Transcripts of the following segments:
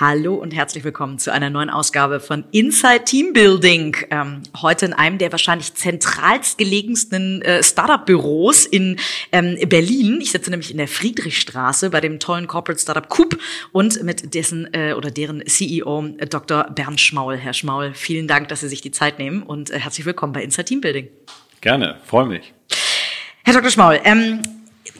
Hallo und herzlich willkommen zu einer neuen Ausgabe von Inside Team Building. Ähm, heute in einem der wahrscheinlich zentralst gelegensten äh, Startup-Büros in ähm, Berlin. Ich sitze nämlich in der Friedrichstraße bei dem tollen Corporate Startup Coop und mit dessen äh, oder deren CEO äh, Dr. Bernd Schmaul. Herr Schmaul, vielen Dank, dass Sie sich die Zeit nehmen und äh, herzlich willkommen bei Inside Team Building. Gerne, freue mich. Herr Dr. Schmaul, ähm,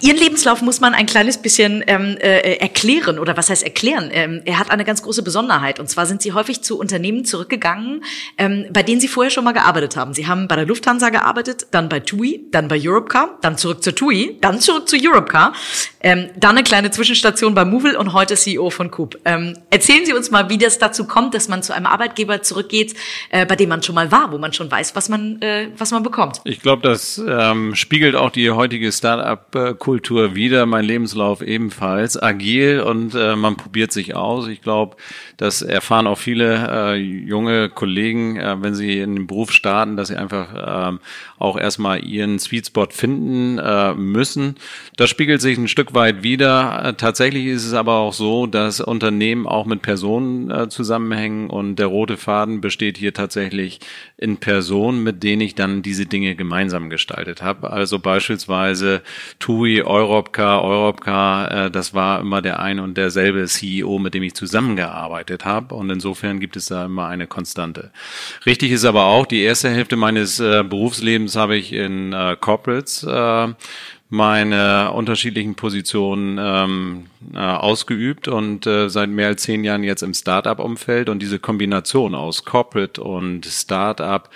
Ihren Lebenslauf muss man ein kleines bisschen ähm, äh, erklären oder was heißt erklären? Ähm, er hat eine ganz große Besonderheit und zwar sind Sie häufig zu Unternehmen zurückgegangen, ähm, bei denen Sie vorher schon mal gearbeitet haben. Sie haben bei der Lufthansa gearbeitet, dann bei TUI, dann bei Europcar, dann zurück zu TUI, dann zurück zu Europcar, ähm, dann eine kleine Zwischenstation bei Movil und heute CEO von Coop. Ähm, erzählen Sie uns mal, wie das dazu kommt, dass man zu einem Arbeitgeber zurückgeht, äh, bei dem man schon mal war, wo man schon weiß, was man äh, was man bekommt. Ich glaube, das ähm, spiegelt auch die heutige Start-up-Kultur wieder. Mein Lebenslauf ebenfalls agil und äh, man probiert sich aus. Ich glaube, das erfahren auch viele äh, junge Kollegen, äh, wenn sie in den Beruf starten, dass sie einfach äh, auch erstmal ihren Sweet Spot finden äh, müssen. Das spiegelt sich ein Stück Weit wieder. Äh, tatsächlich ist es aber auch so, dass Unternehmen auch mit Personen äh, zusammenhängen und der rote Faden besteht hier tatsächlich in Personen, mit denen ich dann diese Dinge gemeinsam gestaltet habe. Also beispielsweise TUI, Europcar, Europcar, äh, das war immer der ein und derselbe CEO, mit dem ich zusammengearbeitet habe und insofern gibt es da immer eine Konstante. Richtig ist aber auch, die erste Hälfte meines äh, Berufslebens habe ich in äh, Corporates äh, meine unterschiedlichen Positionen ähm, äh, ausgeübt und äh, seit mehr als zehn Jahren jetzt im Startup-Umfeld. Und diese Kombination aus Corporate und Startup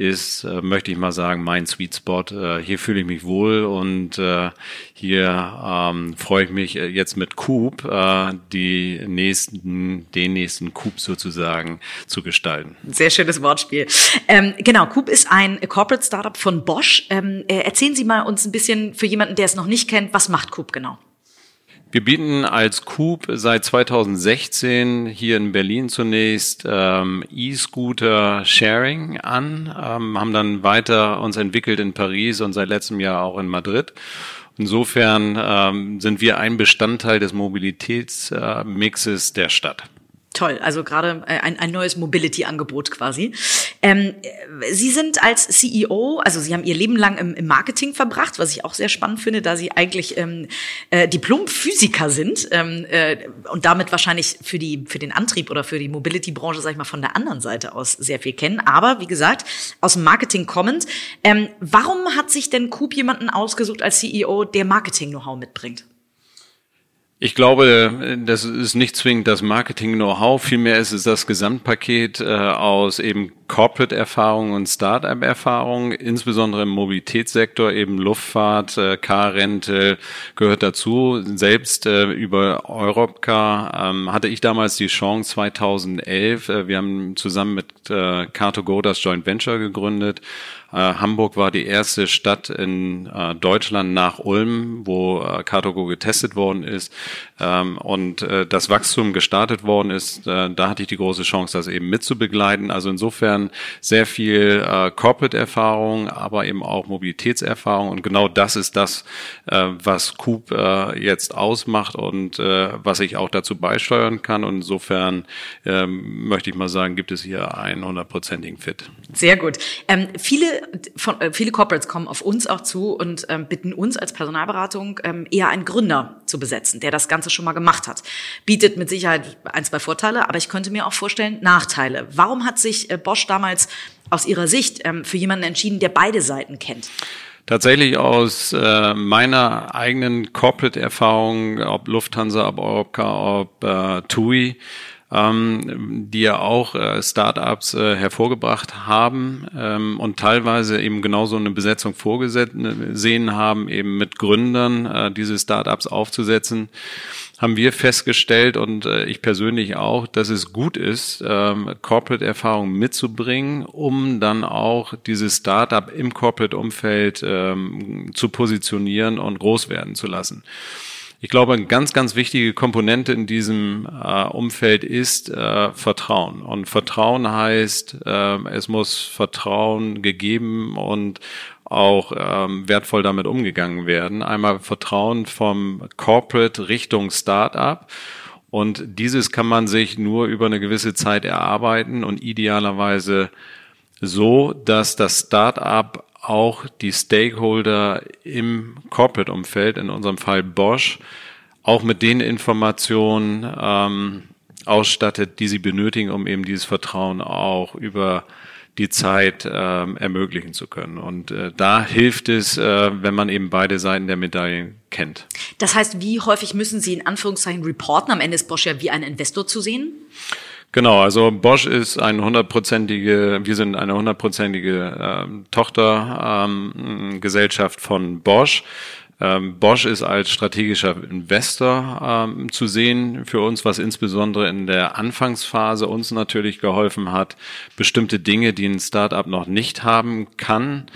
ist, äh, möchte ich mal sagen, mein Sweet Spot. Äh, hier fühle ich mich wohl und äh, hier ähm, freue ich mich äh, jetzt mit Coop äh, die nächsten, den nächsten Coop sozusagen zu gestalten. Sehr schönes Wortspiel. Ähm, genau, Coop ist ein Corporate Startup von Bosch. Ähm, äh, erzählen Sie mal uns ein bisschen für jemanden, der es noch nicht kennt, was macht Coop genau? Wir bieten als Coop seit 2016 hier in Berlin zunächst ähm, E-Scooter Sharing an, ähm, haben dann weiter uns entwickelt in Paris und seit letztem Jahr auch in Madrid. Insofern ähm, sind wir ein Bestandteil des Mobilitätsmixes äh, der Stadt. Toll, also gerade äh, ein, ein neues Mobility-Angebot quasi. Ähm, Sie sind als CEO, also Sie haben Ihr Leben lang im, im, Marketing verbracht, was ich auch sehr spannend finde, da Sie eigentlich ähm, äh, Diplom-Physiker sind ähm, äh, und damit wahrscheinlich für die für den Antrieb oder für die Mobility-Branche, sag ich mal, von der anderen Seite aus sehr viel kennen. Aber wie gesagt, aus dem Marketing kommend, ähm, warum hat sich denn Coop jemanden ausgesucht als CEO, der Marketing-Know-how mitbringt? Ich glaube, das ist nicht zwingend das Marketing-Know-how, vielmehr ist es das Gesamtpaket äh, aus eben Corporate-Erfahrung und Start-up-Erfahrung, insbesondere im Mobilitätssektor, eben Luftfahrt, äh, Car-Rental gehört dazu. Selbst äh, über Europcar ähm, hatte ich damals die Chance 2011, äh, wir haben zusammen mit äh, Car2Go das Joint Venture gegründet, Hamburg war die erste Stadt in äh, Deutschland nach Ulm, wo äh, Cartogo getestet worden ist ähm, und äh, das Wachstum gestartet worden ist. Äh, da hatte ich die große Chance, das eben mitzubegleiten. Also insofern sehr viel äh, Corporate-Erfahrung, aber eben auch Mobilitätserfahrung und genau das ist das, äh, was Coop äh, jetzt ausmacht und äh, was ich auch dazu beisteuern kann. Und insofern ähm, möchte ich mal sagen, gibt es hier einen hundertprozentigen Fit. Sehr gut. Ähm, viele von, äh, viele Corporates kommen auf uns auch zu und ähm, bitten uns als Personalberatung ähm, eher einen Gründer zu besetzen, der das Ganze schon mal gemacht hat. Bietet mit Sicherheit ein, zwei Vorteile, aber ich könnte mir auch vorstellen Nachteile. Warum hat sich äh, Bosch damals aus Ihrer Sicht ähm, für jemanden entschieden, der beide Seiten kennt? Tatsächlich aus äh, meiner eigenen Corporate-Erfahrung, ob Lufthansa, ob Europcar, ob äh, TUI, ähm, die ja auch äh, Startups äh, hervorgebracht haben ähm, und teilweise eben genauso eine Besetzung vorgesehen haben, eben mit Gründern äh, diese Startups aufzusetzen haben wir festgestellt und äh, ich persönlich auch, dass es gut ist, ähm, Corporate-Erfahrung mitzubringen, um dann auch dieses Startup im Corporate-Umfeld ähm, zu positionieren und groß werden zu lassen. Ich glaube, eine ganz, ganz wichtige Komponente in diesem äh, Umfeld ist äh, Vertrauen. Und Vertrauen heißt, äh, es muss Vertrauen gegeben und auch ähm, wertvoll damit umgegangen werden. Einmal Vertrauen vom Corporate Richtung Startup. Und dieses kann man sich nur über eine gewisse Zeit erarbeiten und idealerweise so, dass das Startup auch die Stakeholder im Corporate-Umfeld, in unserem Fall Bosch, auch mit den Informationen ähm, ausstattet, die sie benötigen, um eben dieses Vertrauen auch über die Zeit ähm, ermöglichen zu können. Und äh, da hilft es, äh, wenn man eben beide Seiten der Medaille kennt. Das heißt, wie häufig müssen Sie in Anführungszeichen reporten? Am Ende ist Bosch ja wie ein Investor zu sehen. Genau, also Bosch ist eine hundertprozentige, wir sind eine hundertprozentige ähm, Tochtergesellschaft ähm, von Bosch. Ähm, Bosch ist als strategischer Investor ähm, zu sehen für uns, was insbesondere in der Anfangsphase uns natürlich geholfen hat, bestimmte Dinge, die ein Startup noch nicht haben kann,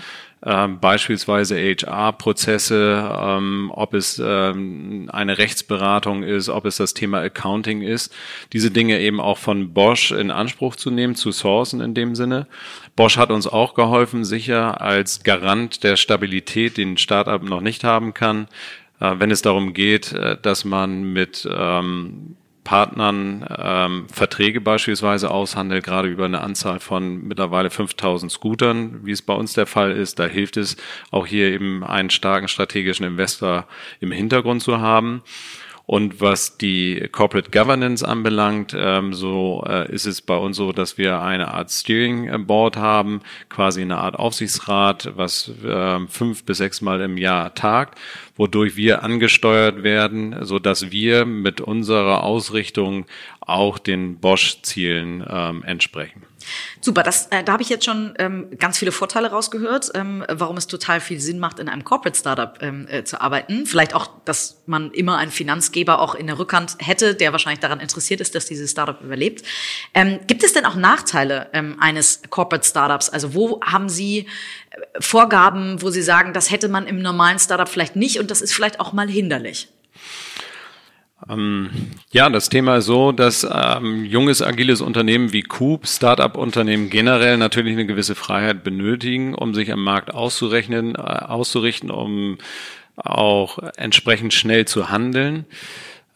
ähm, beispielsweise HR-Prozesse, ähm, ob es ähm, eine Rechtsberatung ist, ob es das Thema Accounting ist, diese Dinge eben auch von Bosch in Anspruch zu nehmen, zu sourcen in dem Sinne. Bosch hat uns auch geholfen, sicher als Garant der Stabilität, den Startup noch nicht haben kann, äh, wenn es darum geht, äh, dass man mit ähm, Partnern ähm, Verträge beispielsweise aushandelt, gerade über eine Anzahl von mittlerweile 5000 Scootern, wie es bei uns der Fall ist. Da hilft es auch hier eben einen starken strategischen Investor im Hintergrund zu haben. Und was die Corporate Governance anbelangt, ähm, so äh, ist es bei uns so, dass wir eine Art Steering Board haben, quasi eine Art Aufsichtsrat, was äh, fünf bis sechs Mal im Jahr tagt, wodurch wir angesteuert werden, so dass wir mit unserer Ausrichtung auch den Bosch-Zielen ähm, entsprechen. Super, das, äh, da habe ich jetzt schon ähm, ganz viele Vorteile rausgehört, ähm, warum es total viel Sinn macht, in einem Corporate Startup ähm, äh, zu arbeiten. Vielleicht auch, dass man immer einen Finanzgeber auch in der Rückhand hätte, der wahrscheinlich daran interessiert ist, dass dieses Startup überlebt. Ähm, gibt es denn auch Nachteile ähm, eines Corporate Startups? Also wo haben Sie äh, Vorgaben, wo Sie sagen, das hätte man im normalen Startup vielleicht nicht und das ist vielleicht auch mal hinderlich? Ähm, ja, das Thema ist so, dass ähm, junges, agiles Unternehmen wie Coop, Start-up-Unternehmen generell natürlich eine gewisse Freiheit benötigen, um sich am Markt auszurechnen, äh, auszurichten, um auch entsprechend schnell zu handeln.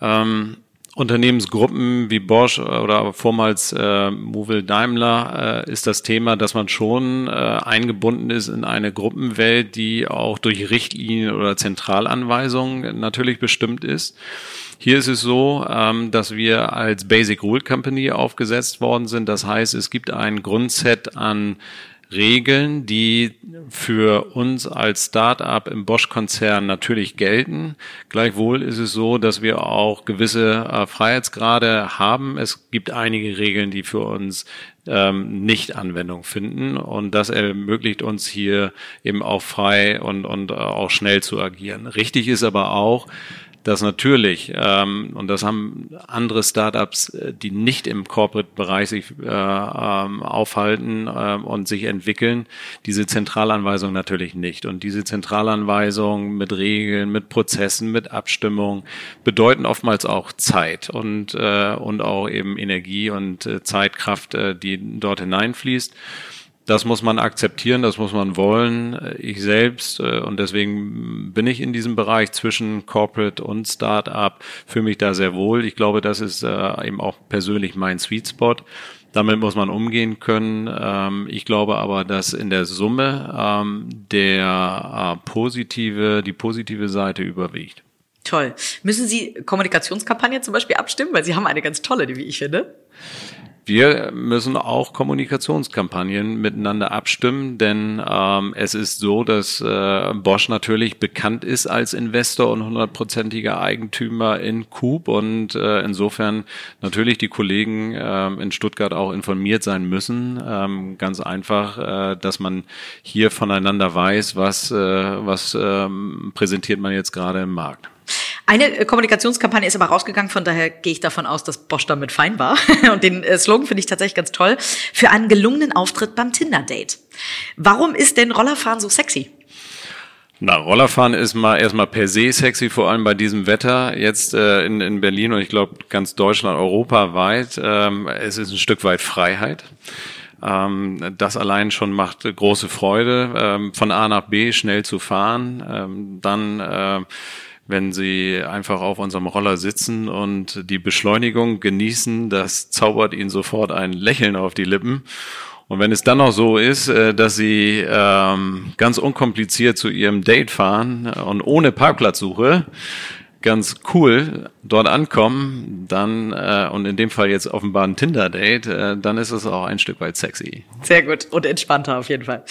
Ähm, Unternehmensgruppen wie Bosch oder vormals äh, Movil Daimler äh, ist das Thema, dass man schon äh, eingebunden ist in eine Gruppenwelt, die auch durch Richtlinien oder Zentralanweisungen natürlich bestimmt ist. Hier ist es so, ähm, dass wir als Basic Rule Company aufgesetzt worden sind. Das heißt, es gibt ein Grundset an Regeln, die für uns als Start-up im Bosch-Konzern natürlich gelten. Gleichwohl ist es so, dass wir auch gewisse äh, Freiheitsgrade haben. Es gibt einige Regeln, die für uns ähm, nicht Anwendung finden und das ermöglicht uns hier eben auch frei und, und äh, auch schnell zu agieren. Richtig ist aber auch, dass natürlich, ähm, und das haben andere Startups, äh, die nicht im Corporate-Bereich sich äh, ähm, aufhalten äh, und sich entwickeln, diese Zentralanweisung natürlich nicht. Und diese Zentralanweisung mit Regeln, mit Prozessen, mit Abstimmung bedeuten oftmals auch Zeit und, äh, und auch eben Energie und äh, Zeitkraft, äh, die dort hineinfließt. Das muss man akzeptieren, das muss man wollen. Ich selbst, äh, und deswegen bin ich in diesem Bereich zwischen Corporate und Startup, fühle mich da sehr wohl. Ich glaube, das ist äh, eben auch persönlich mein Sweet Spot. Damit muss man umgehen können. Ähm, ich glaube aber, dass in der Summe ähm, der äh, positive, die positive Seite überwiegt. Toll. Müssen Sie Kommunikationskampagne zum Beispiel abstimmen? Weil Sie haben eine ganz tolle, die wie ich finde. Wir müssen auch Kommunikationskampagnen miteinander abstimmen, denn ähm, es ist so, dass äh, Bosch natürlich bekannt ist als Investor und hundertprozentiger Eigentümer in Coop und äh, insofern natürlich die Kollegen äh, in Stuttgart auch informiert sein müssen. Ähm, ganz einfach, äh, dass man hier voneinander weiß, was, äh, was äh, präsentiert man jetzt gerade im Markt. Eine Kommunikationskampagne ist aber rausgegangen, von daher gehe ich davon aus, dass Bosch damit fein war. Und den Slogan finde ich tatsächlich ganz toll. Für einen gelungenen Auftritt beim Tinder-Date. Warum ist denn Rollerfahren so sexy? Na, Rollerfahren ist mal erstmal per se sexy, vor allem bei diesem Wetter jetzt äh, in, in Berlin und ich glaube ganz Deutschland, europaweit. Ähm, es ist ein Stück weit Freiheit. Ähm, das allein schon macht große Freude, ähm, von A nach B schnell zu fahren. Ähm, dann äh, wenn sie einfach auf unserem Roller sitzen und die Beschleunigung genießen, das zaubert ihnen sofort ein Lächeln auf die Lippen. Und wenn es dann noch so ist, äh, dass sie ähm, ganz unkompliziert zu ihrem Date fahren und ohne Parkplatzsuche, ganz cool dort ankommen, dann äh, und in dem Fall jetzt offenbar ein Tinder-Date, äh, dann ist es auch ein Stück weit sexy. Sehr gut und entspannter auf jeden Fall.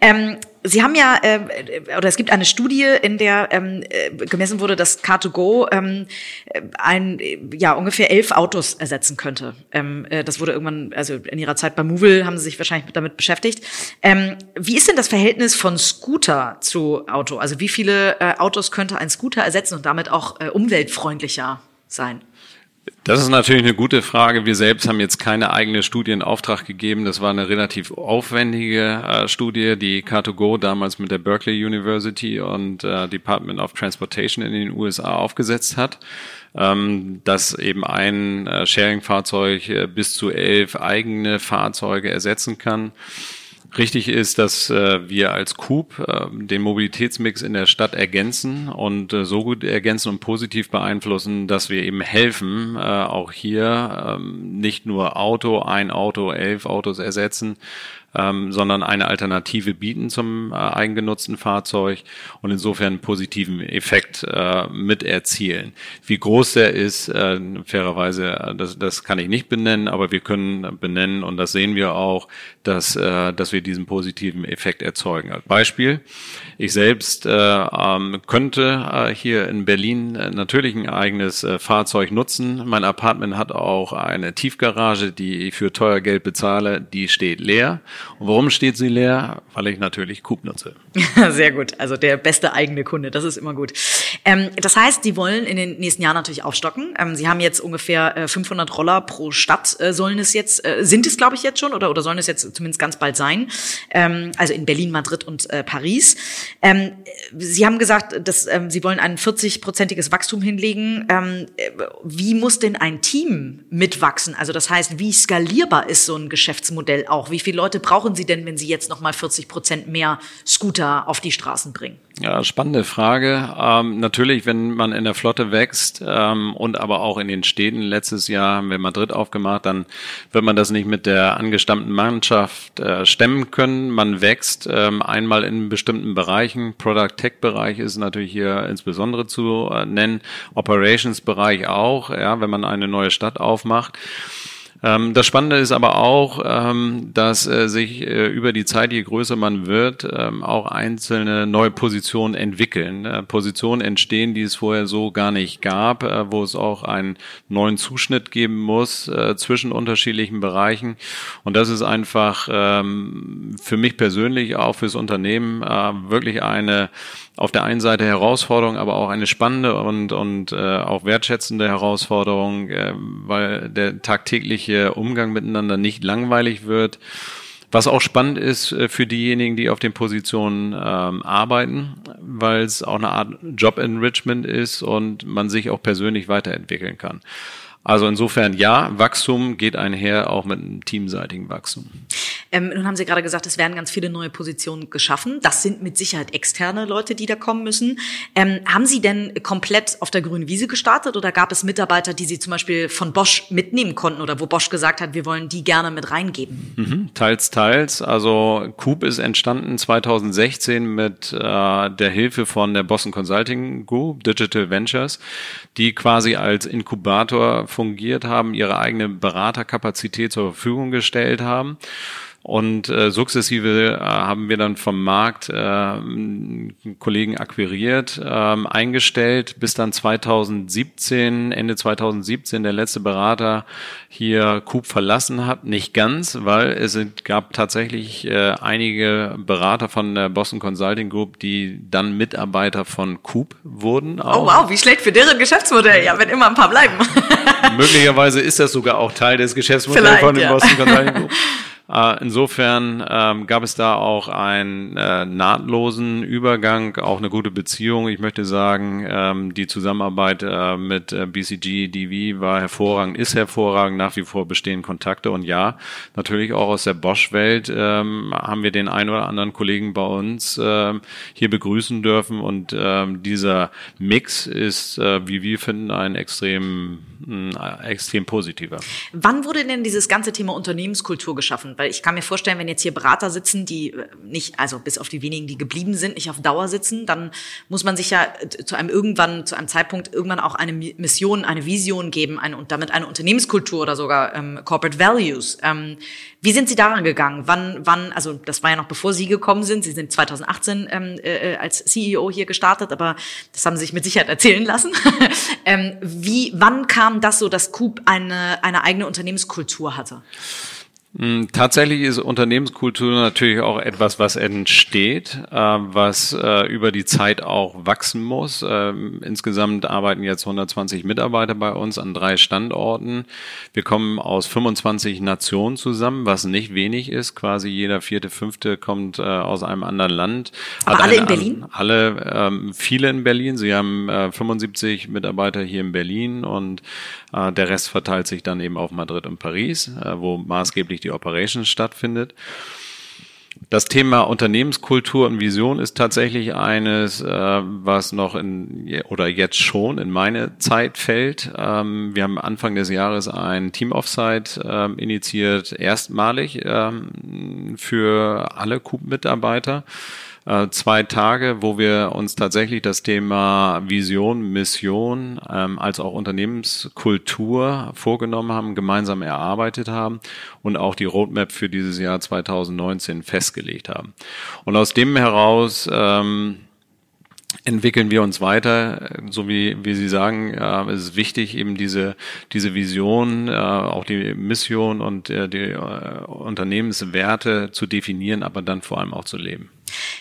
Ähm, Sie haben ja, äh, oder es gibt eine Studie, in der ähm, äh, gemessen wurde, dass Car2Go ähm, ein, ja, ungefähr elf Autos ersetzen könnte. Ähm, äh, das wurde irgendwann, also in Ihrer Zeit bei Movil haben Sie sich wahrscheinlich damit beschäftigt. Ähm, wie ist denn das Verhältnis von Scooter zu Auto? Also wie viele äh, Autos könnte ein Scooter ersetzen und damit auch äh, umweltfreundlicher sein? Das ist natürlich eine gute Frage. Wir selbst haben jetzt keine eigene Studie in Auftrag gegeben. Das war eine relativ aufwendige äh, Studie, die Car2Go damals mit der Berkeley University und äh, Department of Transportation in den USA aufgesetzt hat, ähm, dass eben ein äh, Sharing-Fahrzeug äh, bis zu elf eigene Fahrzeuge ersetzen kann. Richtig ist, dass äh, wir als Coop äh, den Mobilitätsmix in der Stadt ergänzen und äh, so gut ergänzen und positiv beeinflussen, dass wir eben helfen, äh, auch hier ähm, nicht nur Auto, ein Auto, elf Autos ersetzen, ähm, sondern eine Alternative bieten zum äh, eigengenutzten Fahrzeug und insofern einen positiven Effekt äh, mit erzielen. Wie groß der ist, äh, fairerweise, äh, das, das kann ich nicht benennen, aber wir können benennen und das sehen wir auch, dass, äh, dass wir diesen positiven Effekt erzeugen. Als Beispiel, ich selbst äh, ähm, könnte äh, hier in Berlin äh, natürlich ein eigenes äh, Fahrzeug nutzen. Mein Apartment hat auch eine Tiefgarage, die ich für teuer Geld bezahle, die steht leer. Und warum steht sie leer? Weil ich natürlich Coop nutze. Sehr gut. Also der beste eigene Kunde, das ist immer gut. Ähm, das heißt, Sie wollen in den nächsten Jahren natürlich aufstocken. Ähm, Sie haben jetzt ungefähr äh, 500 Roller pro Stadt. Äh, sollen es jetzt, äh, sind es glaube ich jetzt schon oder, oder sollen es jetzt zumindest ganz bald sein? Ähm, also in Berlin, Madrid und äh, Paris. Ähm, Sie haben gesagt, dass ähm, Sie wollen ein 40-prozentiges Wachstum hinlegen. Ähm, wie muss denn ein Team mitwachsen? Also das heißt, wie skalierbar ist so ein Geschäftsmodell auch? Wie viele Leute brauchen Sie denn, wenn Sie jetzt noch mal 40 Prozent mehr Scooter auf die Straßen bringen? Ja, spannende Frage. Ähm, natürlich, wenn man in der Flotte wächst ähm, und aber auch in den Städten, letztes Jahr haben wir Madrid aufgemacht, dann wird man das nicht mit der angestammten Mannschaft äh, stemmen können. Man wächst ähm, einmal in bestimmten Bereichen. Product Tech Bereich ist natürlich hier insbesondere zu äh, nennen. Operations Bereich auch, ja, wenn man eine neue Stadt aufmacht. Ähm, das Spannende ist aber auch, ähm, dass äh, sich äh, über die Zeit, je größer man wird, ähm, auch einzelne neue Positionen entwickeln. Äh, Positionen entstehen, die es vorher so gar nicht gab, äh, wo es auch einen neuen Zuschnitt geben muss äh, zwischen unterschiedlichen Bereichen. Und das ist einfach ähm, für mich persönlich, auch fürs Unternehmen, äh, wirklich eine auf der einen Seite Herausforderung, aber auch eine spannende und, und äh, auch wertschätzende Herausforderung, äh, weil der tagtägliche Umgang miteinander nicht langweilig wird. Was auch spannend ist äh, für diejenigen, die auf den Positionen ähm, arbeiten, weil es auch eine Art Job Enrichment ist und man sich auch persönlich weiterentwickeln kann. Also insofern ja, Wachstum geht einher auch mit einem teamseitigen Wachstum. Ähm, nun haben Sie gerade gesagt, es werden ganz viele neue Positionen geschaffen. Das sind mit Sicherheit externe Leute, die da kommen müssen. Ähm, haben Sie denn komplett auf der grünen Wiese gestartet oder gab es Mitarbeiter, die Sie zum Beispiel von Bosch mitnehmen konnten oder wo Bosch gesagt hat, wir wollen die gerne mit reingeben? Mhm, teils, teils. Also Coop ist entstanden 2016 mit äh, der Hilfe von der Boston Consulting Group, Digital Ventures, die quasi als Inkubator fungiert haben, ihre eigene Beraterkapazität zur Verfügung gestellt haben. Und äh, sukzessive äh, haben wir dann vom Markt äh, Kollegen akquiriert, äh, eingestellt, bis dann 2017, Ende 2017 der letzte Berater hier Coop verlassen hat. Nicht ganz, weil es gab tatsächlich äh, einige Berater von der Boston Consulting Group, die dann Mitarbeiter von Coop wurden. Auch. Oh wow, wie schlecht für deren Geschäftsmodell. Ja, wenn immer ein paar bleiben. Möglicherweise ist das sogar auch Teil des Geschäftsmodells Vielleicht, von den ja. Boston Consulting Group. Äh, insofern ähm, gab es da auch einen äh, nahtlosen Übergang, auch eine gute Beziehung. Ich möchte sagen, ähm, die Zusammenarbeit äh, mit äh, BCG, DV war hervorragend, ist hervorragend, nach wie vor bestehen Kontakte und ja, natürlich auch aus der Bosch-Welt ähm, haben wir den einen oder anderen Kollegen bei uns ähm, hier begrüßen dürfen und ähm, dieser Mix ist, äh, wie wir finden, ein extrem, mh, extrem positiver. Wann wurde denn dieses ganze Thema Unternehmenskultur geschaffen? Weil ich kann mir vorstellen, wenn jetzt hier Berater sitzen, die äh, nicht, also bis auf die wenigen, die geblieben sind, nicht auf Dauer sitzen, dann muss man sich ja äh, zu einem irgendwann, zu einem Zeitpunkt irgendwann auch eine Mission, eine Vision geben eine, und damit eine Unternehmenskultur oder sogar ähm, Corporate Values. Ähm, wie sind Sie daran gegangen? Wann, wann, also das war ja noch bevor Sie gekommen sind. Sie sind 2018 ähm, äh, als CEO hier gestartet, aber das haben Sie sich mit Sicherheit erzählen lassen. ähm, wie, wann kam das so, dass Coop eine, eine eigene Unternehmenskultur hatte? Hm, tatsächlich ist Unternehmenskultur natürlich auch etwas, was entsteht, äh, was äh, über die Zeit auch wachsen muss. Ähm, insgesamt arbeiten jetzt 120 Mitarbeiter bei uns an drei Standorten. Wir kommen aus 25 Nationen zusammen, was nicht wenig ist. Quasi jeder vierte, fünfte kommt äh, aus einem anderen Land. Aber alle in Berlin? Alle, ähm, viele in Berlin. Sie haben 75 Mitarbeiter hier in Berlin und der Rest verteilt sich dann eben auf Madrid und Paris, wo maßgeblich die Operations stattfindet. Das Thema Unternehmenskultur und Vision ist tatsächlich eines, äh, was noch in oder jetzt schon in meine Zeit fällt. Ähm, wir haben Anfang des Jahres ein Team Offsite äh, initiiert, erstmalig ähm, für alle Coop-Mitarbeiter äh, zwei Tage, wo wir uns tatsächlich das Thema Vision, Mission ähm, als auch Unternehmenskultur vorgenommen haben, gemeinsam erarbeitet haben und auch die Roadmap für dieses Jahr 2019 festgelegt haben. Und aus dem heraus ähm, entwickeln wir uns weiter, so wie, wie Sie sagen, äh, es ist wichtig, eben diese, diese Vision, äh, auch die Mission und äh, die äh, Unternehmenswerte zu definieren, aber dann vor allem auch zu leben.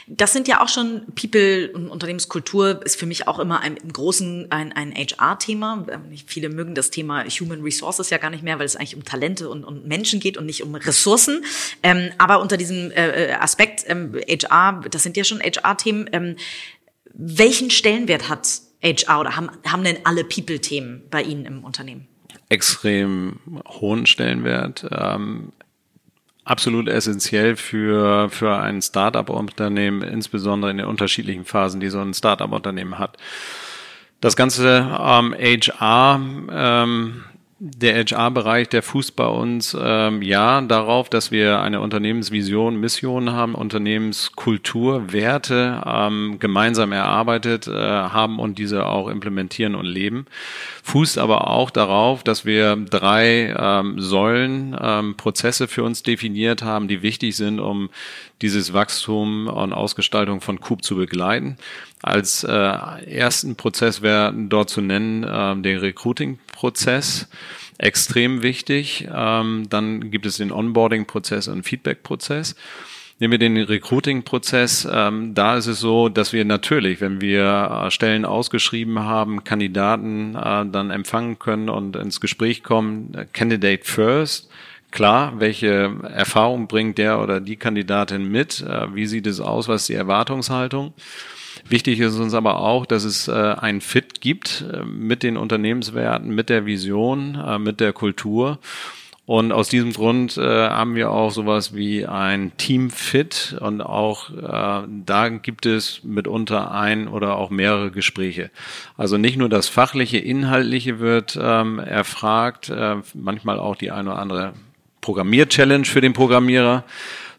Das sind ja auch schon People und Unternehmenskultur ist für mich auch immer ein, im Großen ein, ein HR-Thema. Viele mögen das Thema Human Resources ja gar nicht mehr, weil es eigentlich um Talente und, und Menschen geht und nicht um Ressourcen. Ähm, aber unter diesem äh, äh Aspekt ähm, HR, das sind ja schon HR-Themen. Ähm, welchen Stellenwert hat HR oder haben, haben denn alle People-Themen bei Ihnen im Unternehmen? Extrem hohen Stellenwert. Ähm, absolut essentiell für, für ein Startup-Unternehmen, insbesondere in den unterschiedlichen Phasen, die so ein Startup-Unternehmen hat. Das ganze ähm, HR ähm, der HR-Bereich, der fußt bei uns ähm, ja darauf, dass wir eine Unternehmensvision, Mission haben, Unternehmenskultur, Werte ähm, gemeinsam erarbeitet äh, haben und diese auch implementieren und leben. Fußt aber auch darauf, dass wir drei ähm, Säulen, ähm, Prozesse für uns definiert haben, die wichtig sind, um dieses Wachstum und Ausgestaltung von Coop zu begleiten. Als äh, ersten Prozess wäre dort zu nennen äh, den Recruiting-Prozess extrem wichtig. Ähm, dann gibt es den Onboarding-Prozess und Feedback-Prozess. Nehmen wir den Recruiting-Prozess. Ähm, da ist es so, dass wir natürlich, wenn wir äh, Stellen ausgeschrieben haben, Kandidaten äh, dann empfangen können und ins Gespräch kommen. Candidate first. Klar, welche Erfahrung bringt der oder die Kandidatin mit? Äh, wie sieht es aus? Was ist die Erwartungshaltung? Wichtig ist uns aber auch, dass es äh, ein Fit gibt äh, mit den Unternehmenswerten, mit der Vision, äh, mit der Kultur. Und aus diesem Grund äh, haben wir auch sowas wie ein Team Fit und auch äh, da gibt es mitunter ein oder auch mehrere Gespräche. Also nicht nur das fachliche, inhaltliche wird ähm, erfragt, äh, manchmal auch die eine oder andere Programmier-Challenge für den Programmierer,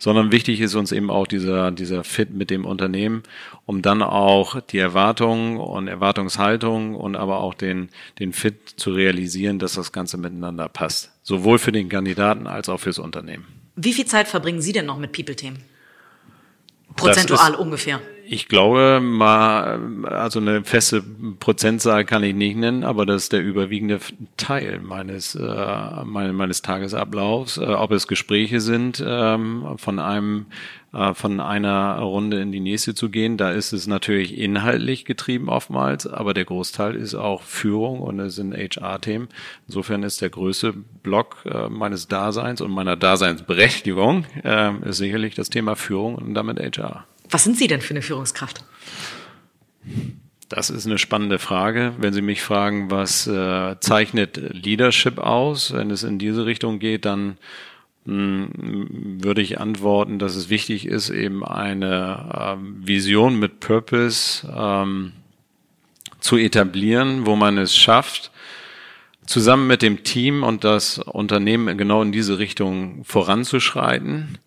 sondern wichtig ist uns eben auch dieser, dieser Fit mit dem Unternehmen, um dann auch die Erwartungen und Erwartungshaltung und aber auch den, den Fit zu realisieren, dass das Ganze miteinander passt. Sowohl für den Kandidaten als auch fürs Unternehmen. Wie viel Zeit verbringen Sie denn noch mit People-Themen? Prozentual ist, ungefähr. Ich glaube mal, also eine feste Prozentzahl kann ich nicht nennen, aber das ist der überwiegende Teil meines äh, meines Tagesablaufs. Äh, ob es Gespräche sind, ähm, von einem äh, von einer Runde in die nächste zu gehen, da ist es natürlich inhaltlich getrieben oftmals, aber der Großteil ist auch Führung und es sind HR-Themen. Insofern ist der größte Block äh, meines Daseins und meiner Daseinsberechtigung äh, sicherlich das Thema Führung und damit HR. Was sind Sie denn für eine Führungskraft? Das ist eine spannende Frage. Wenn Sie mich fragen, was äh, zeichnet Leadership aus, wenn es in diese Richtung geht, dann mh, hm, würde ich antworten, dass es wichtig ist, eben eine äh, Vision mit Purpose ähm, zu etablieren, wo man es schafft, zusammen mit dem Team und das Unternehmen genau in diese Richtung voranzuschreiten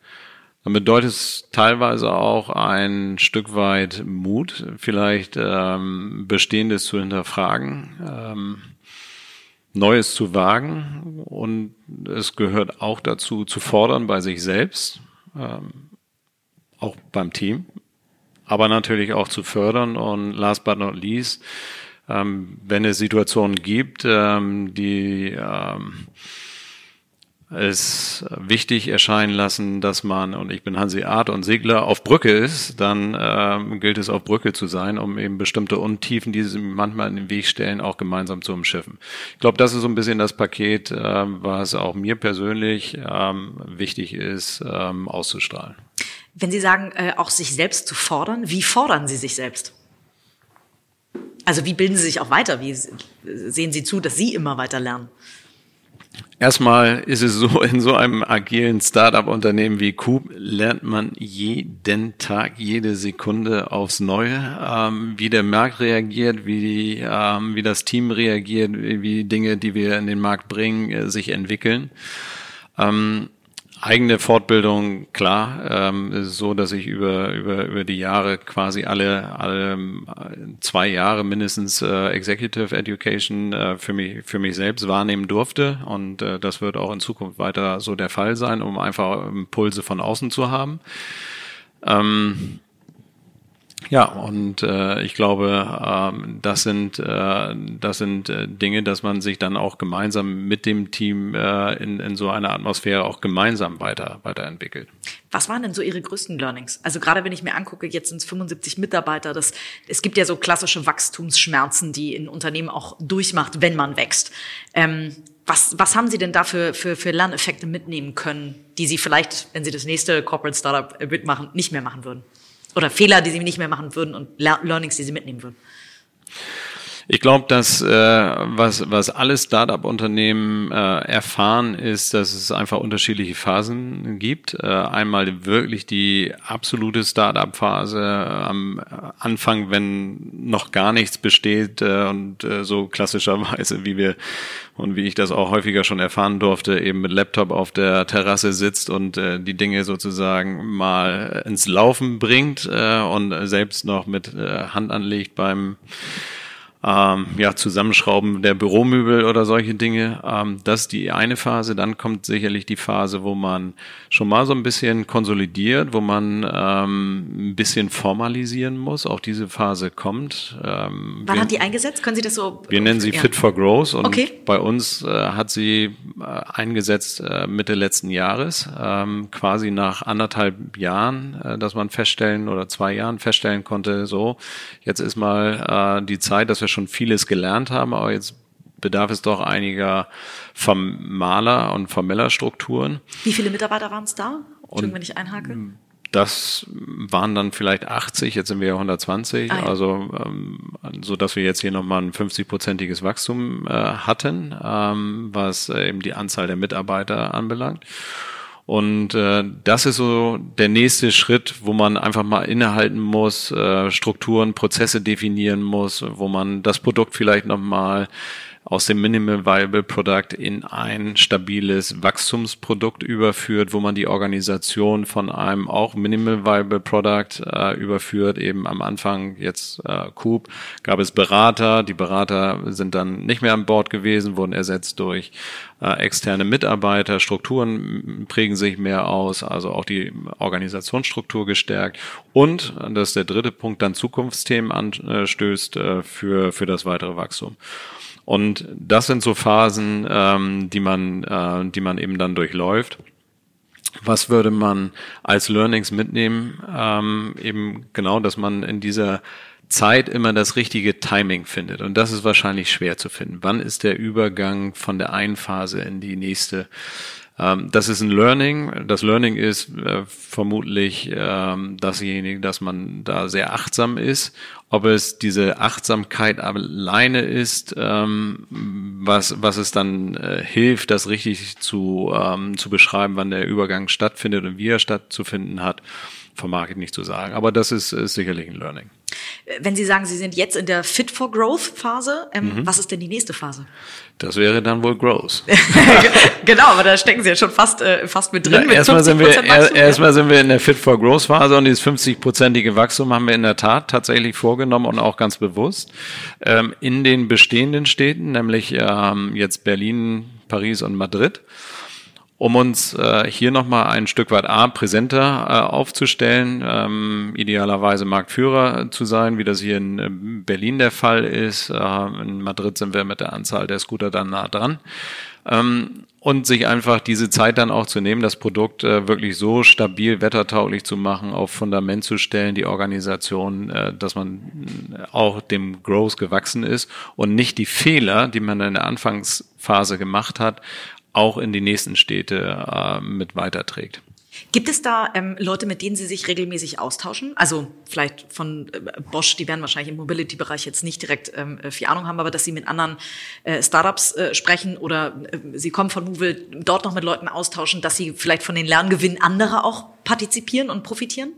dann bedeutet es teilweise auch ein Stück weit Mut, vielleicht ähm, Bestehendes zu hinterfragen, ähm, Neues zu wagen. Und es gehört auch dazu zu fordern bei sich selbst, ähm, auch beim Team, aber natürlich auch zu fördern. Und last but not least, ähm, wenn es Situationen gibt, ähm, die ähm, es wichtig erscheinen lassen, dass man, und ich bin Hanseat und Segler, auf Brücke ist, dann ähm, gilt es auf Brücke zu sein, um eben bestimmte Untiefen, die sie manchmal in den Weg stellen, auch gemeinsam zu umschiffen. Ich glaube, das ist so ein bisschen das Paket, äh, was auch mir persönlich ähm, wichtig ist, ähm, auszustrahlen. Wenn Sie sagen, äh, auch sich selbst zu fordern, wie fordern Sie sich selbst? Also wie bilden Sie sich auch weiter? Wie sehen Sie zu, dass Sie immer weiter lernen? Erstmal ist es so, in so einem agilen Startup-Unternehmen wie Coop lernt man jeden Tag, jede Sekunde aufs Neue, ähm, wie der Markt reagiert, wie, die, ähm, wie das Team reagiert, wie Dinge, die wir in den Markt bringen, äh, sich entwickeln. Ähm, eigene Fortbildung, klar, ähm, so, dass ich über, über, über die Jahre quasi alle, alle äh, zwei Jahre mindestens äh, Executive Education äh, für, mich, für mich selbst wahrnehmen durfte. Und äh, das wird auch in Zukunft weiter so der Fall sein, um einfach Impulse von außen zu haben. Ähm, ja, und äh, ich glaube, ähm, das sind, äh, das sind äh, Dinge, dass man sich dann auch gemeinsam mit dem Team äh, in, in so einer Atmosphäre auch gemeinsam weiter, weiterentwickelt. Was waren denn so Ihre größten Learnings? Also gerade wenn ich mir angucke, jetzt sind es 75 Mitarbeiter, das, es gibt ja so klassische Wachstumsschmerzen, die ein Unternehmen auch durchmacht, wenn man wächst. Ähm, was, was haben Sie denn da für, für, für Lerneffekte mitnehmen können, die Sie vielleicht, wenn Sie das nächste Corporate Startup mitmachen, nicht mehr machen würden? Oder Fehler, die sie nicht mehr machen würden und Learnings, die sie mitnehmen würden? Ich glaube, dass äh, was, was alle Startup-Unternehmen äh, erfahren, ist, dass es einfach unterschiedliche Phasen gibt. Äh, einmal wirklich die absolute Startup-Phase am Anfang, wenn noch gar nichts besteht äh, und äh, so klassischerweise, wie wir und wie ich das auch häufiger schon erfahren durfte, eben mit Laptop auf der Terrasse sitzt und äh, die Dinge sozusagen mal ins Laufen bringt äh, und selbst noch mit äh, Hand anlegt beim ähm, ja, Zusammenschrauben der Büromöbel oder solche Dinge. Ähm, das ist die eine Phase. Dann kommt sicherlich die Phase, wo man schon mal so ein bisschen konsolidiert, wo man ähm, ein bisschen formalisieren muss. Auch diese Phase kommt. Ähm, Wann wir, hat die eingesetzt? Können Sie das so? Wir nennen sie ja. Fit for Growth und okay. bei uns äh, hat sie äh, eingesetzt äh, Mitte letzten Jahres, ähm, quasi nach anderthalb Jahren, äh, dass man feststellen oder zwei Jahren feststellen konnte, so jetzt ist mal äh, die Zeit, dass wir schon vieles gelernt haben, aber jetzt bedarf es doch einiger formaler und formeller Strukturen. Wie viele Mitarbeiter waren es da? Entschuldigung, wenn ich einhake. Das waren dann vielleicht 80, jetzt sind wir ja 120, ah, ja. also ähm, so dass wir jetzt hier nochmal ein 50-prozentiges Wachstum äh, hatten, ähm, was äh, eben die Anzahl der Mitarbeiter anbelangt. Und äh, das ist so der nächste Schritt, wo man einfach mal innehalten muss, äh, Strukturen, Prozesse definieren muss, wo man das Produkt vielleicht nochmal aus dem Minimal Viable Product in ein stabiles Wachstumsprodukt überführt, wo man die Organisation von einem auch Minimal Viable Product äh, überführt. Eben am Anfang jetzt äh, Coop gab es Berater. Die Berater sind dann nicht mehr an Bord gewesen, wurden ersetzt durch äh, externe Mitarbeiter. Strukturen prägen sich mehr aus, also auch die Organisationsstruktur gestärkt. Und, das ist der dritte Punkt, dann Zukunftsthemen anstößt äh, für, für das weitere Wachstum. Und das sind so Phasen, ähm, die man, äh, die man eben dann durchläuft. Was würde man als Learnings mitnehmen? Ähm, eben genau, dass man in dieser Zeit immer das richtige Timing findet. Und das ist wahrscheinlich schwer zu finden. Wann ist der Übergang von der einen Phase in die nächste? Ähm, das ist ein Learning. Das Learning ist äh, vermutlich ähm, dasjenige, dass man da sehr achtsam ist. Ob es diese Achtsamkeit alleine ist, ähm, was, was es dann äh, hilft, das richtig zu, ähm, zu beschreiben, wann der Übergang stattfindet und wie er stattzufinden hat, vermag ich nicht zu sagen. Aber das ist, ist sicherlich ein Learning. Wenn Sie sagen, Sie sind jetzt in der Fit for Growth Phase, ähm, mhm. was ist denn die nächste Phase? Das wäre dann wohl Growth. genau, aber da stecken Sie ja schon fast, äh, fast mit drin. Ja, erstmal, sind wir, er, erstmal sind wir in der Fit for Growth Phase und dieses 50-prozentige Wachstum haben wir in der Tat tatsächlich vorgenommen und auch ganz bewusst. Ähm, in den bestehenden Städten, nämlich ähm, jetzt Berlin, Paris und Madrid um uns äh, hier nochmal ein Stück weit A, präsenter äh, aufzustellen, ähm, idealerweise Marktführer zu sein, wie das hier in äh, Berlin der Fall ist. Äh, in Madrid sind wir mit der Anzahl der Scooter dann nah dran. Ähm, und sich einfach diese Zeit dann auch zu nehmen, das Produkt äh, wirklich so stabil wettertauglich zu machen, auf Fundament zu stellen, die Organisation, äh, dass man auch dem Growth gewachsen ist und nicht die Fehler, die man in der Anfangsphase gemacht hat, auch in die nächsten Städte äh, mit weiterträgt. Gibt es da ähm, Leute, mit denen Sie sich regelmäßig austauschen? Also vielleicht von äh, Bosch, die werden wahrscheinlich im Mobility-Bereich jetzt nicht direkt ähm, äh, viel Ahnung haben, aber dass Sie mit anderen äh, Startups äh, sprechen oder äh, Sie kommen von Movil, dort noch mit Leuten austauschen, dass Sie vielleicht von den Lerngewinnen anderer auch partizipieren und profitieren?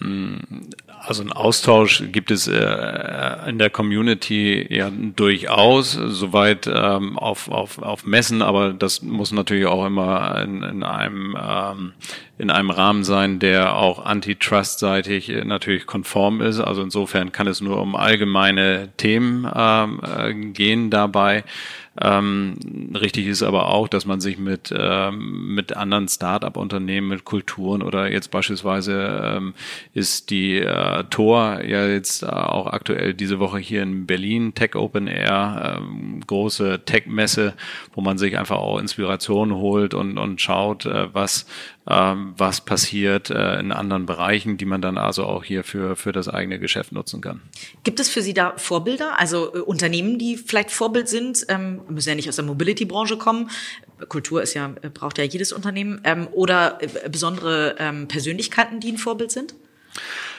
Also ein Austausch gibt es äh, in der Community ja durchaus, soweit ähm, auf, auf, auf Messen, aber das muss natürlich auch immer in, in einem ähm, in einem Rahmen sein, der auch antitrust-seitig natürlich konform ist. Also insofern kann es nur um allgemeine Themen ähm, äh, gehen dabei. Ähm, richtig ist aber auch, dass man sich mit, ähm, mit anderen Start-up-Unternehmen, mit Kulturen oder jetzt beispielsweise ähm, ist die äh, Tor ja jetzt äh, auch aktuell diese Woche hier in Berlin, Tech Open Air, ähm, große Tech-Messe, wo man sich einfach auch Inspiration holt und, und schaut, äh, was was passiert äh, in anderen Bereichen, die man dann also auch hier für, für das eigene Geschäft nutzen kann. Gibt es für Sie da Vorbilder, also äh, Unternehmen, die vielleicht Vorbild sind, ähm, müssen ja nicht aus der Mobility-Branche kommen, Kultur ist ja, äh, braucht ja jedes Unternehmen, ähm, oder besondere ähm, Persönlichkeiten, die ein Vorbild sind?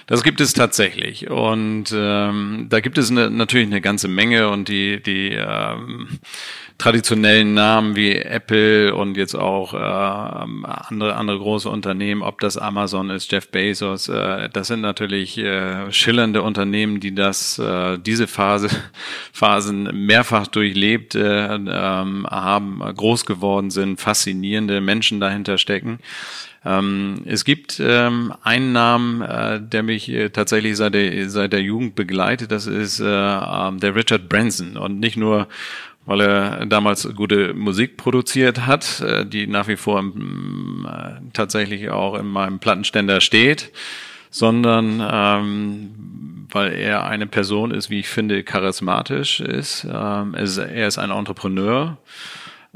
Das gibt es tatsächlich. Und ähm, da gibt es eine, natürlich eine ganze Menge und die, die ähm, traditionellen Namen wie Apple und jetzt auch äh, andere, andere große Unternehmen, ob das Amazon ist, Jeff Bezos, äh, das sind natürlich äh, schillernde Unternehmen, die das, äh, diese Phase, Phasen mehrfach durchlebt äh, ähm, haben, groß geworden sind, faszinierende Menschen dahinter stecken. Ähm, es gibt ähm, einen Namen, äh, der mich äh, tatsächlich seit der, seit der Jugend begleitet, das ist äh, ähm, der Richard Branson. Und nicht nur weil er damals gute Musik produziert hat, äh, die nach wie vor im, äh, tatsächlich auch in meinem Plattenständer steht, sondern ähm, weil er eine Person ist, wie ich finde, charismatisch ist. Ähm, er ist, er ist ein Entrepreneur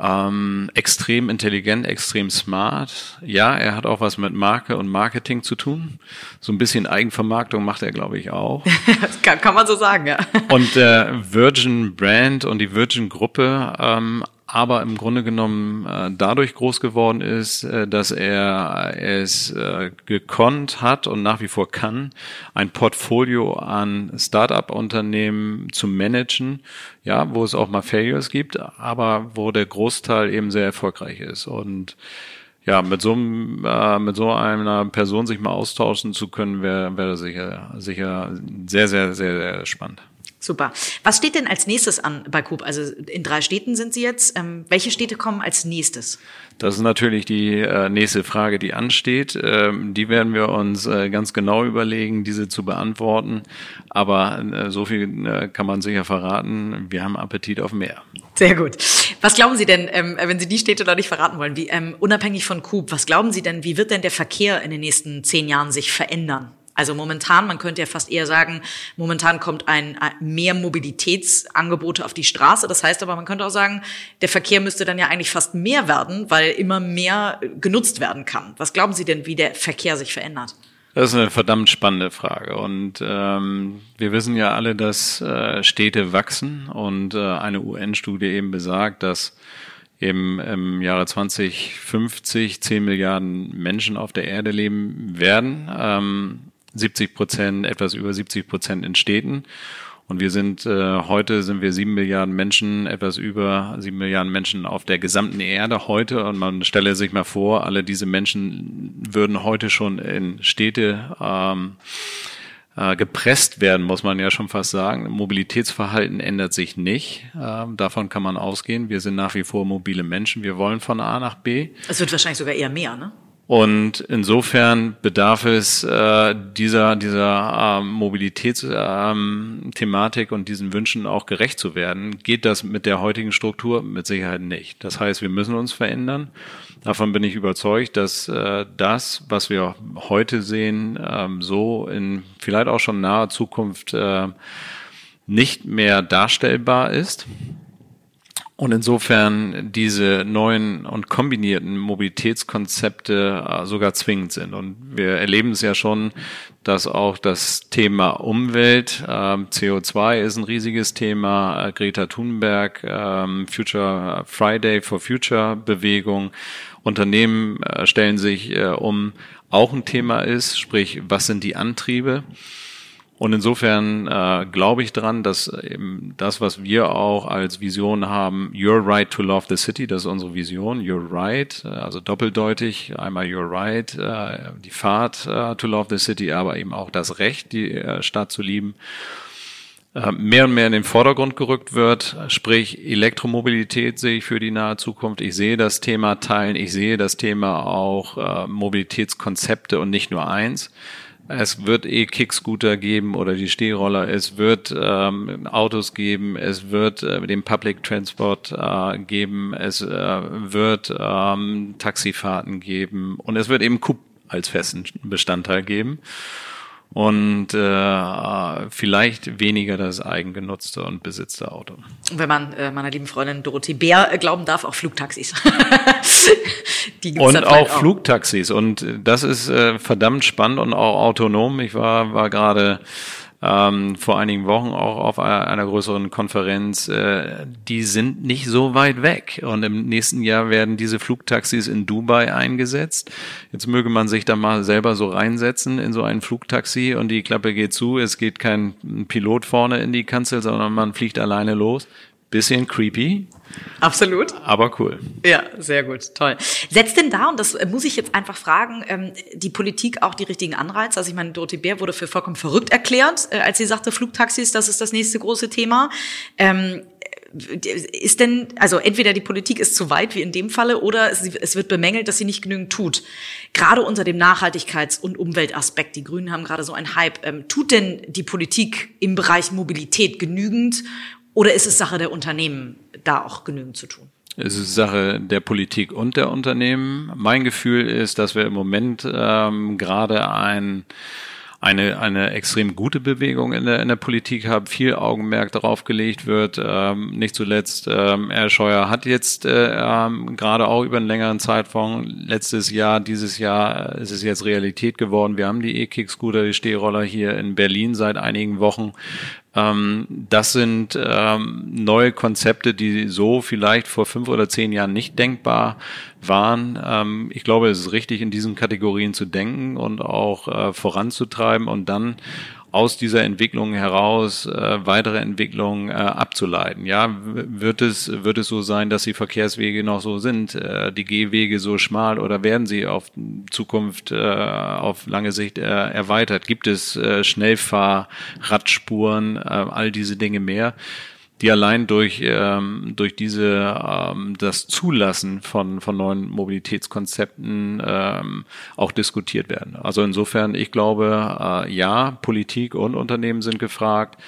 ähm, extrem intelligent, extrem smart. Ja, er hat auch was mit Marke und Marketing zu tun. So ein bisschen Eigenvermarktung macht er, glaube ich, auch. kann, kann man so sagen, ja. Und der Virgin Brand und die Virgin Gruppe ähm, aber im Grunde genommen äh, dadurch groß geworden ist, äh, dass er es äh, gekonnt hat und nach wie vor kann, ein Portfolio an Start-up-Unternehmen zu managen, ja, wo es auch mal Failures gibt, aber wo der Großteil eben sehr erfolgreich ist und ja, mit so, äh, mit so einer Person sich mal austauschen zu können, wäre wäre sicher, sicher sehr, sehr, sehr, sehr spannend. Super. Was steht denn als nächstes an bei Coop? Also in drei Städten sind Sie jetzt. Ähm, welche Städte kommen als nächstes? Das ist natürlich die äh, nächste Frage, die ansteht. Ähm, die werden wir uns äh, ganz genau überlegen, diese zu beantworten. Aber äh, so viel äh, kann man sicher verraten. Wir haben Appetit auf mehr. Sehr gut. Was glauben Sie denn, ähm, wenn Sie die Städte noch nicht verraten wollen, wie, ähm, unabhängig von Coop, was glauben Sie denn, wie wird denn der Verkehr in den nächsten zehn Jahren sich verändern? Also momentan, man könnte ja fast eher sagen, momentan kommt ein, mehr Mobilitätsangebote auf die Straße. Das heißt aber, man könnte auch sagen, der Verkehr müsste dann ja eigentlich fast mehr werden, weil immer mehr genutzt werden kann. Was glauben Sie denn, wie der Verkehr sich verändert? Das ist eine verdammt spannende Frage. Und ähm, wir wissen ja alle, dass äh, Städte wachsen und äh, eine UN-Studie eben besagt, dass eben im Jahre 2050 10 Milliarden Menschen auf der Erde leben werden. Ähm, 70 Prozent, etwas über 70 Prozent in Städten. Und wir sind, äh, heute sind wir sieben Milliarden Menschen, etwas über sieben Milliarden Menschen auf der gesamten Erde heute. Und man stelle sich mal vor, alle diese Menschen würden heute schon in Städte ähm, äh, gepresst werden, muss man ja schon fast sagen. Mobilitätsverhalten ändert sich nicht. Ähm, davon kann man ausgehen. Wir sind nach wie vor mobile Menschen. Wir wollen von A nach B. Es wird wahrscheinlich sogar eher mehr, ne? Und insofern bedarf es äh, dieser, dieser äh, Mobilitätsthematik ähm, und diesen Wünschen auch gerecht zu werden. Geht das mit der heutigen Struktur? Mit Sicherheit nicht. Das heißt, wir müssen uns verändern. Davon bin ich überzeugt, dass äh, das, was wir heute sehen, ähm, so in vielleicht auch schon naher Zukunft äh, nicht mehr darstellbar ist. Und insofern diese neuen und kombinierten Mobilitätskonzepte äh, sogar zwingend sind. Und wir erleben es ja schon, dass auch das Thema Umwelt, ähm, CO2 ist ein riesiges Thema, äh, Greta Thunberg, ähm, Future Friday for Future Bewegung, Unternehmen äh, stellen sich um, auch ein Thema ist, sprich, was sind die Antriebe? Und insofern äh, glaube ich dran, dass eben das, was wir auch als Vision haben, You're right to love the city, das ist unsere Vision, You're right, äh, also doppeldeutig, einmal You're right, äh, die Fahrt äh, to love the city, aber eben auch das Recht, die äh, Stadt zu lieben, äh, mehr und mehr in den Vordergrund gerückt wird. Sprich, Elektromobilität sehe ich für die nahe Zukunft. Ich sehe das Thema Teilen, ich sehe das Thema auch äh, Mobilitätskonzepte und nicht nur eins. Es wird E-Kick-Scooter geben oder die Stehroller. Es wird ähm, Autos geben. Es wird äh, den Public Transport äh, geben. Es äh, wird ähm, Taxifahrten geben. Und es wird eben Coop als festen Bestandteil geben und äh, vielleicht weniger das eigengenutzte und besitzte Auto. Wenn man äh, meiner lieben Freundin Dorothee Bär äh, glauben darf, auch Flugtaxis. Die gibt's und auch, auch Flugtaxis und das ist äh, verdammt spannend und auch autonom. Ich war war gerade ähm, vor einigen Wochen auch auf einer größeren Konferenz, äh, die sind nicht so weit weg. Und im nächsten Jahr werden diese Flugtaxis in Dubai eingesetzt. Jetzt möge man sich da mal selber so reinsetzen in so ein Flugtaxi und die Klappe geht zu. Es geht kein Pilot vorne in die Kanzel, sondern man fliegt alleine los. Bisschen creepy. Absolut. Aber cool. Ja, sehr gut, toll. Setzt denn da, und das muss ich jetzt einfach fragen, ähm, die Politik auch die richtigen Anreize? Also ich meine, Dorothee Bär wurde für vollkommen verrückt erklärt, äh, als sie sagte, Flugtaxis, das ist das nächste große Thema. Ähm, ist denn, also entweder die Politik ist zu weit, wie in dem Falle, oder es, wird bemängelt, dass sie nicht genügend tut. Gerade unter dem Nachhaltigkeits- und Umweltaspekt, die Grünen haben gerade so einen Hype. Ähm, tut denn die Politik im Bereich Mobilität genügend oder ist es Sache der Unternehmen, da auch genügend zu tun? Es ist Sache der Politik und der Unternehmen. Mein Gefühl ist, dass wir im Moment ähm, gerade ein eine, eine extrem gute Bewegung in der, in der Politik haben, viel Augenmerk darauf gelegt wird. Ähm, nicht zuletzt, ähm, Herr Scheuer hat jetzt äh, ähm, gerade auch über einen längeren Zeitraum, letztes Jahr, dieses Jahr ist es jetzt Realität geworden. Wir haben die E-Kick-Scooter, die Stehroller hier in Berlin seit einigen Wochen. Ähm, das sind ähm, neue Konzepte, die so vielleicht vor fünf oder zehn Jahren nicht denkbar waren. Ähm, ich glaube, es ist richtig, in diesen Kategorien zu denken und auch äh, voranzutreiben und dann aus dieser Entwicklung heraus äh, weitere Entwicklungen äh, abzuleiten. Ja, wird es wird es so sein, dass die Verkehrswege noch so sind, äh, die Gehwege so schmal oder werden sie auf Zukunft äh, auf lange Sicht äh, erweitert? Gibt es äh, Schnellfahrradspuren, äh, all diese Dinge mehr? Die allein durch ähm, durch diese ähm, das Zulassen von von neuen Mobilitätskonzepten ähm, auch diskutiert werden. Also insofern, ich glaube, äh, ja, Politik und Unternehmen sind gefragt.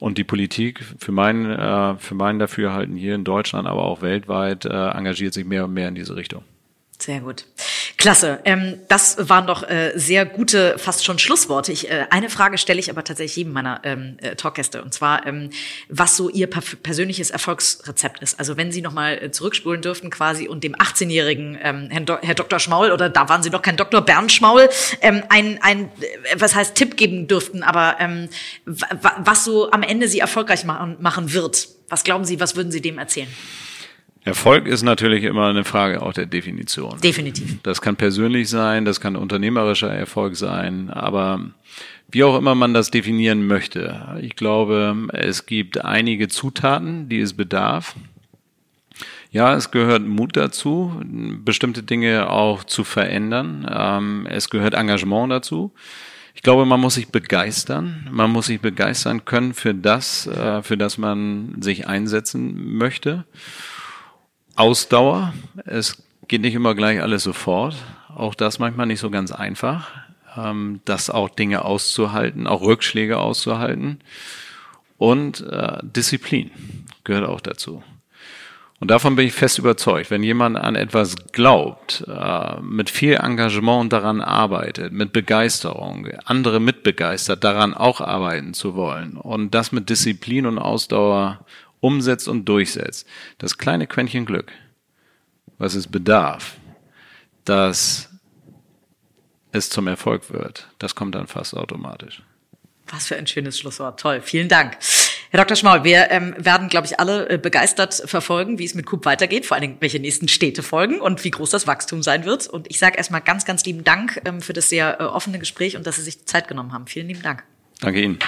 Und die Politik für meinen, äh, für meinen Dafürhalten hier in Deutschland, aber auch weltweit, äh, engagiert sich mehr und mehr in diese Richtung. Sehr gut. Klasse. Ähm, das waren doch äh, sehr gute, fast schon Schlussworte. Ich, äh, eine Frage stelle ich aber tatsächlich jedem meiner ähm, äh, Talkgäste und zwar, ähm, was so Ihr persönliches Erfolgsrezept ist. Also wenn Sie nochmal äh, zurückspulen dürften quasi und dem 18-jährigen ähm, Herrn, Do Herr Dr. Schmaul oder da waren Sie noch kein Dr. Bernd Schmaul, ähm, ein, ein, äh, was heißt Tipp geben dürften, aber ähm, was so am Ende Sie erfolgreich machen, machen wird. Was glauben Sie, was würden Sie dem erzählen? Erfolg ist natürlich immer eine Frage auch der Definition. Definitiv. Das kann persönlich sein, das kann unternehmerischer Erfolg sein, aber wie auch immer man das definieren möchte. Ich glaube, es gibt einige Zutaten, die es bedarf. Ja, es gehört Mut dazu, bestimmte Dinge auch zu verändern. Ähm, es gehört Engagement dazu. Ich glaube, man muss sich begeistern. Man muss sich begeistern können für das, äh, für das man sich einsetzen möchte. Ausdauer. Es geht nicht immer gleich alles sofort. Auch das manchmal nicht so ganz einfach. Ähm, das auch Dinge auszuhalten, auch Rückschläge auszuhalten. Und äh, Disziplin gehört auch dazu. Und davon bin ich fest überzeugt, wenn jemand an etwas glaubt, äh, mit viel Engagement daran arbeitet, mit Begeisterung, andere mitbegeistert, daran auch arbeiten zu wollen und das mit Disziplin und Ausdauer umsetzt und durchsetzt, das kleine Quäntchen Glück, was es bedarf, dass es zum Erfolg wird, das kommt dann fast automatisch. Was für ein schönes Schlusswort. Toll. Vielen Dank. Herr Dr. Schmaul, wir ähm, werden, glaube ich, alle äh, begeistert verfolgen, wie es mit Coop weitergeht, vor allen Dingen, welche nächsten Städte folgen und wie groß das Wachstum sein wird. Und ich sage erstmal ganz, ganz lieben Dank ähm, für das sehr äh, offene Gespräch und dass Sie sich Zeit genommen haben. Vielen lieben Dank. Danke Ihnen.